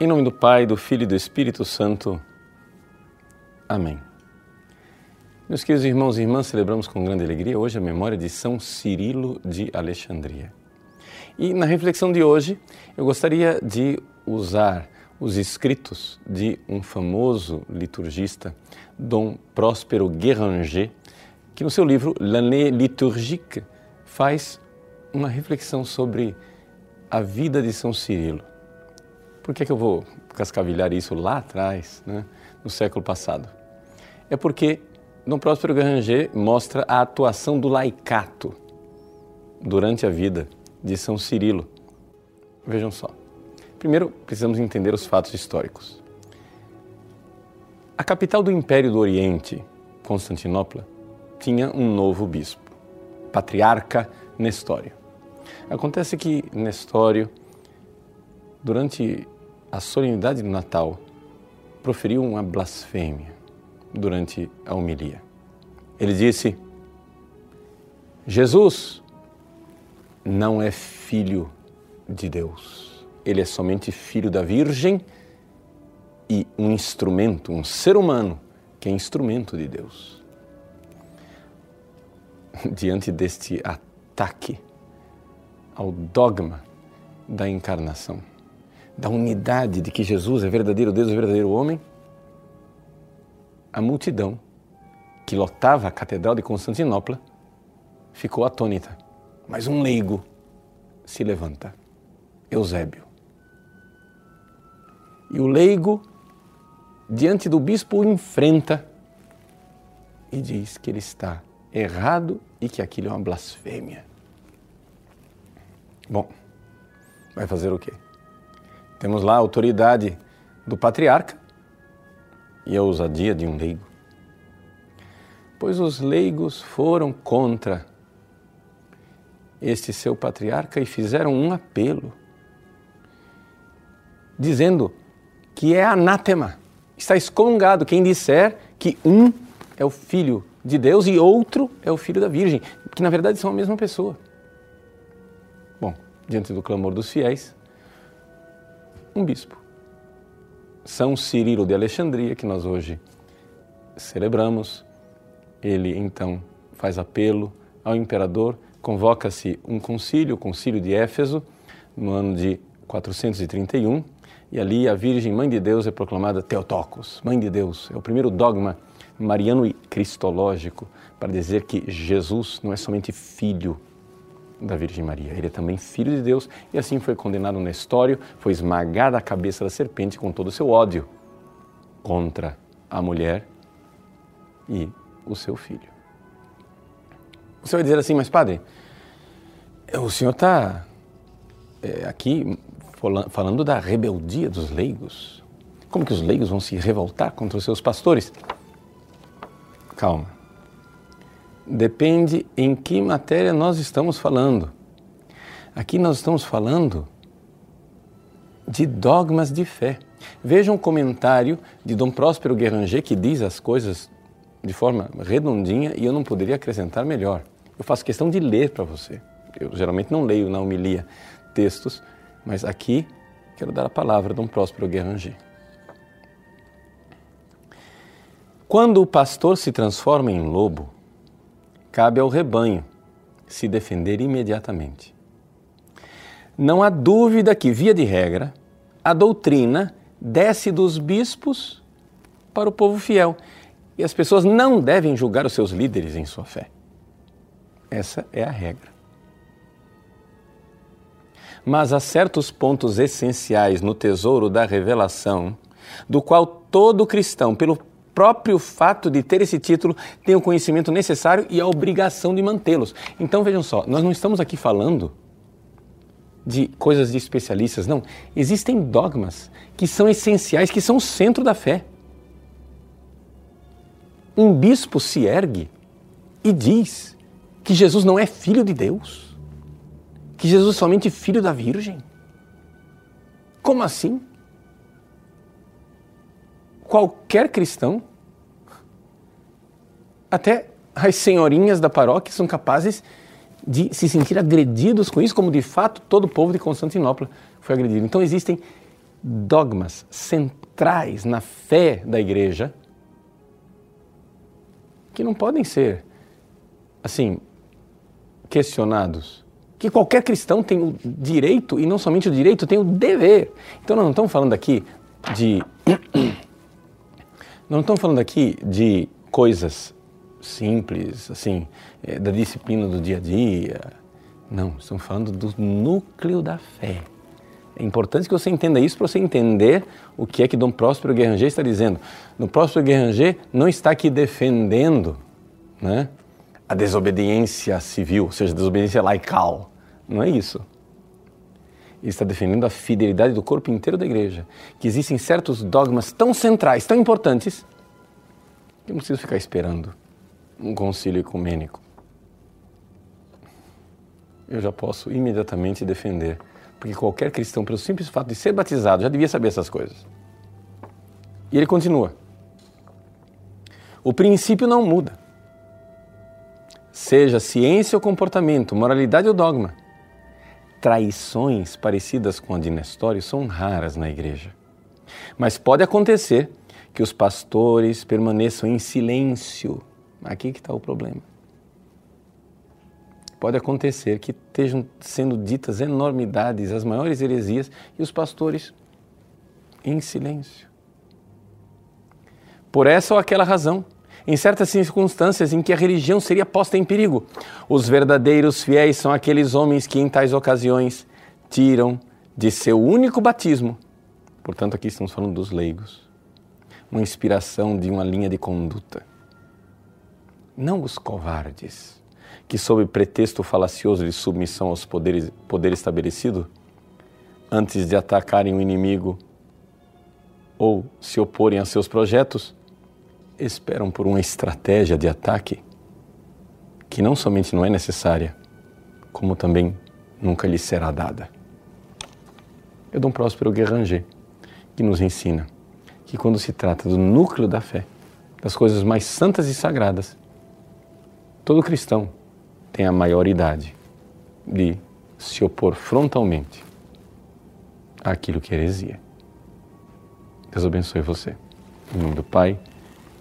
Em nome do Pai, do Filho e do Espírito Santo. Amém. Meus queridos irmãos e irmãs, celebramos com grande alegria hoje a memória de São Cirilo de Alexandria. E na reflexão de hoje, eu gostaria de usar os escritos de um famoso liturgista, Dom Próspero Guéranger, que no seu livro L'année liturgique faz uma reflexão sobre a vida de São Cirilo. Por que, que eu vou cascavilhar isso lá atrás, né, no século passado? É porque Dom Próspero Garanger mostra a atuação do laicato durante a vida de São Cirilo. Vejam só. Primeiro, precisamos entender os fatos históricos. A capital do Império do Oriente, Constantinopla, tinha um novo bispo, patriarca Nestório. Acontece que Nestório, durante a solenidade do Natal, proferiu uma blasfêmia durante a homilia. Ele disse: Jesus não é filho de Deus, ele é somente filho da Virgem e um instrumento, um ser humano que é instrumento de Deus. Diante deste ataque ao dogma da encarnação, da unidade de que Jesus é verdadeiro Deus e verdadeiro homem, a multidão que lotava a Catedral de Constantinopla ficou atônita. Mas um leigo se levanta, Eusébio. E o leigo, diante do bispo, o enfrenta e diz que ele está errado e que aquilo é uma blasfêmia. Bom, vai fazer o quê? Temos lá a autoridade do patriarca e a ousadia de um leigo. Pois os leigos foram contra este seu patriarca e fizeram um apelo, dizendo que é anátema, está excomungado quem disser que um é o filho de Deus e outro é o filho da Virgem, que na verdade são a mesma pessoa. Bom, diante do clamor dos fiéis, um bispo. São Cirilo de Alexandria, que nós hoje celebramos, ele então faz apelo ao imperador, convoca-se um concílio, o concílio de Éfeso, no ano de 431, e ali a Virgem Mãe de Deus é proclamada Teotocos, Mãe de Deus. É o primeiro dogma mariano e cristológico para dizer que Jesus não é somente filho da Virgem Maria. Ele é também filho de Deus e assim foi condenado Nestório, foi esmagada a cabeça da serpente com todo o seu ódio contra a mulher e o seu filho. Você vai dizer assim, mas padre, o senhor está é, aqui falando da rebeldia dos leigos. Como que os leigos vão se revoltar contra os seus pastores? Calma depende em que matéria nós estamos falando. Aqui nós estamos falando de dogmas de fé. Veja um comentário de Dom Próspero Guéranger que diz as coisas de forma redondinha e eu não poderia acrescentar melhor. Eu faço questão de ler para você. Eu geralmente não leio na homilia textos, mas aqui quero dar a palavra a Dom Próspero Guéranger. Quando o pastor se transforma em lobo, cabe ao rebanho se defender imediatamente. Não há dúvida que, via de regra, a doutrina desce dos bispos para o povo fiel e as pessoas não devem julgar os seus líderes em sua fé. Essa é a regra. Mas há certos pontos essenciais no tesouro da revelação, do qual todo cristão, pelo próprio fato de ter esse título tem o conhecimento necessário e a obrigação de mantê-los. Então vejam só, nós não estamos aqui falando de coisas de especialistas, não. Existem dogmas que são essenciais, que são o centro da fé. Um bispo se ergue e diz que Jesus não é filho de Deus, que Jesus é somente filho da Virgem. Como assim? Qualquer cristão, até as senhorinhas da paróquia são capazes de se sentir agredidos com isso, como de fato todo o povo de Constantinopla foi agredido. Então existem dogmas centrais na fé da igreja que não podem ser, assim, questionados. Que qualquer cristão tem o direito, e não somente o direito, tem o dever. Então, nós não estamos falando aqui de. Não estamos falando aqui de coisas simples, assim, é, da disciplina do dia a dia. Não, estamos falando do núcleo da fé. É importante que você entenda isso para você entender o que é que Dom Próspero Guerranger está dizendo. Dom Próspero Guerranger não está aqui defendendo né, a desobediência civil, ou seja, a desobediência laical. Não é isso. Ele está defendendo a fidelidade do corpo inteiro da igreja. Que existem certos dogmas tão centrais, tão importantes, que não preciso ficar esperando um concílio ecumênico. Eu já posso imediatamente defender porque qualquer cristão, pelo simples fato de ser batizado, já devia saber essas coisas. E ele continua. O princípio não muda. Seja ciência ou comportamento, moralidade ou dogma. Traições parecidas com a de Nestório são raras na igreja. Mas pode acontecer que os pastores permaneçam em silêncio. Aqui que está o problema pode acontecer que estejam sendo ditas enormidades, as maiores heresias, e os pastores em silêncio. Por essa ou aquela razão, em certas circunstâncias em que a religião seria posta em perigo, os verdadeiros fiéis são aqueles homens que, em tais ocasiões, tiram de seu único batismo, portanto, aqui estamos falando dos leigos, uma inspiração de uma linha de conduta. Não os covardes que, sob pretexto falacioso de submissão aos poderes poder estabelecido, antes de atacarem o inimigo ou se oporem a seus projetos, esperam por uma estratégia de ataque que não somente não é necessária, como também nunca lhe será dada. É Dom Próspero Guerranger que nos ensina que quando se trata do núcleo da fé, das coisas mais santas e sagradas, todo cristão tem a maioridade de se opor frontalmente àquilo que é heresia. Deus abençoe você. Em nome do Pai,